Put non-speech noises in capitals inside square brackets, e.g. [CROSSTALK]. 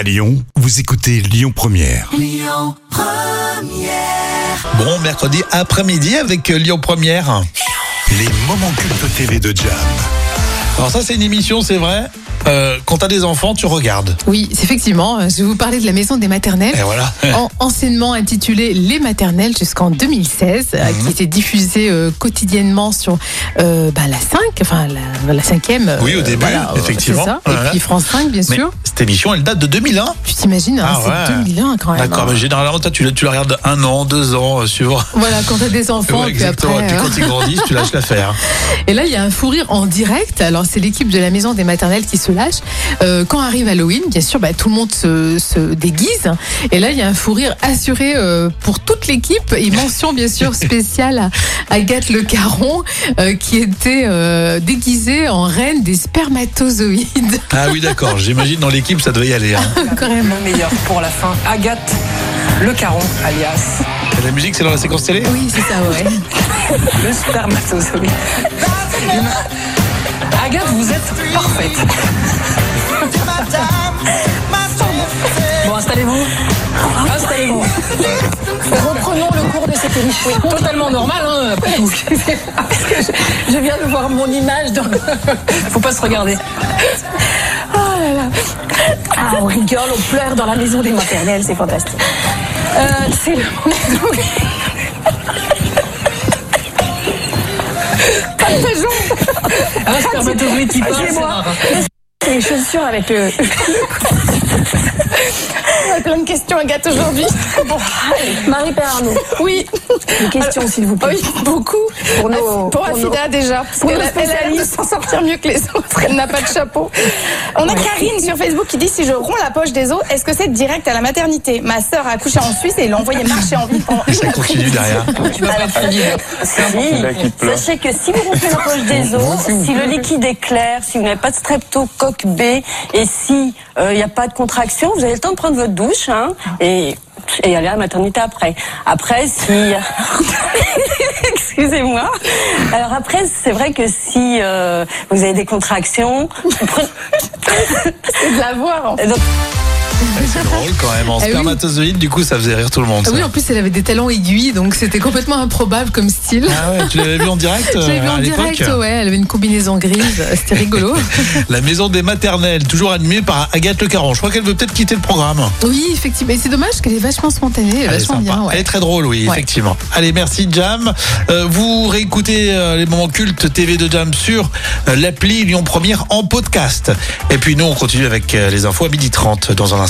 À Lyon, vous écoutez Lyon Première. Bon, mercredi après-midi avec euh, Lyon Première. Les moments cultes TV de Jam. Alors ça, c'est une émission, c'est vrai. Euh, quand t'as des enfants, tu regardes. Oui, c'est effectivement. euh, Je vais vous parler de la maison des maternelles. Et voilà. [LAUGHS] En, anciennement intitulée Les maternelles jusqu'en 2016, euh, Mhm. qui était diffusée euh, quotidiennement sur euh, bah, la 5, enfin la, la cinquième. euh, Oui, au début, voilà, euh, effectivement. ça. Et puis France 5, bien Mais sûr. cette émission, elle date de 2001. Tu t'imagines, hein, Ah c'est ouais. 2001 quand même. D'accord, hein. mais généralement, toi, tu, la- tu la regardes un an, deux ans, euh, suivant. Voilà, quand t'as des [LAUGHS] enfants, Ouais, puis exactement. après. Et puis euh, quand ils grandissent, tu lâches l'affaire. [LAUGHS] Et là, il y a un fou rire en direct. Alors, c'est l'équipe de la maison des maternelles qui se lâche. Euh, quand arrive Halloween, bien sûr, bah, tout le monde se, se déguise. Et là, il y a un fou rire assuré euh, pour toute l'équipe. Et mention, bien sûr, [LAUGHS] spéciale à Agathe Le Caron, euh, qui était euh, déguisée en reine des spermatozoïdes. Ah oui, d'accord. J'imagine dans l'équipe, ça devait y aller. hein. [LAUGHS] Carrément. Le meilleur pour la fin, Agathe Le Caron, alias Et La musique, c'est dans la séquence télé? Oui, c'est ça, ouais. [LAUGHS] le spermatozoïde. Agathe, vous êtes parfaite. Bon, installez-vous. Installez-vous. [LAUGHS] Cours de cette émission. Totalement normal, hein, après tout. Parce que je, je viens de voir mon image dans. [LAUGHS] Faut pas se regarder. Oh là là. Ah, on rigole, on pleure dans la maison des maternelles, c'est fantastique. Euh, c'est le moment. Pas de Excusez-moi. rare. C'est les chaussures avec le. On a plein de questions, Agathe, aujourd'hui. [LAUGHS] Bon, allez, Marie-Père Arnaud. Oui. Une question, s'il vous plaît. Oui, beaucoup. Pour nos- pour pour nos- Afida déjà, parce pour a, elle a l'air de s'en sortir mieux que les autres. Elle n'a pas de chapeau. On a Karine sur Facebook qui dit si je romps la poche des os, est-ce que c'est direct à la maternité? Ma sœur a accouché en Suisse et l'a envoyé marcher en ville pendant ça une continue derrière. [LAUGHS] Tu vas pas. Si, sachez que si vous rompez la poche des os, si le liquide est clair, si vous n'avez pas de streptocoque B et si il n'y a pas de contraction, vous avez le temps de prendre votre douche hein, et et aller à la maternité après. Après, si [LAUGHS] excusez-moi. Alors après, c'est vrai que si euh, vous avez des contractions, [LAUGHS] C'est de la voir. en fait. donc, C'est drôle quand même. En Ah oui. spermatozoïde, du coup, ça faisait rire tout le monde. Ah oui, en plus, elle avait des talons aiguilles, donc c'était complètement improbable comme style. Ah ouais, tu l'avais vu en direct euh, Je l'ai vu à en direct, ouais. Elle avait une combinaison grise. C'était rigolo. [LAUGHS] La maison des maternelles, toujours animée par Agathe Le Caron. Je crois qu'elle veut peut-être quitter le programme. Oui, effectivement. Et c'est dommage qu'elle est vachement spontanée, elle est vachement bien. ouais. Elle est très drôle, oui, Ouais. effectivement. Allez, merci Jam. Euh, vous réécoutez euh, les moments cultes TV de Jam sur euh, l'appli Lyon Première en podcast. Et puis nous, on continue avec euh, les infos à 12h30 dans un instant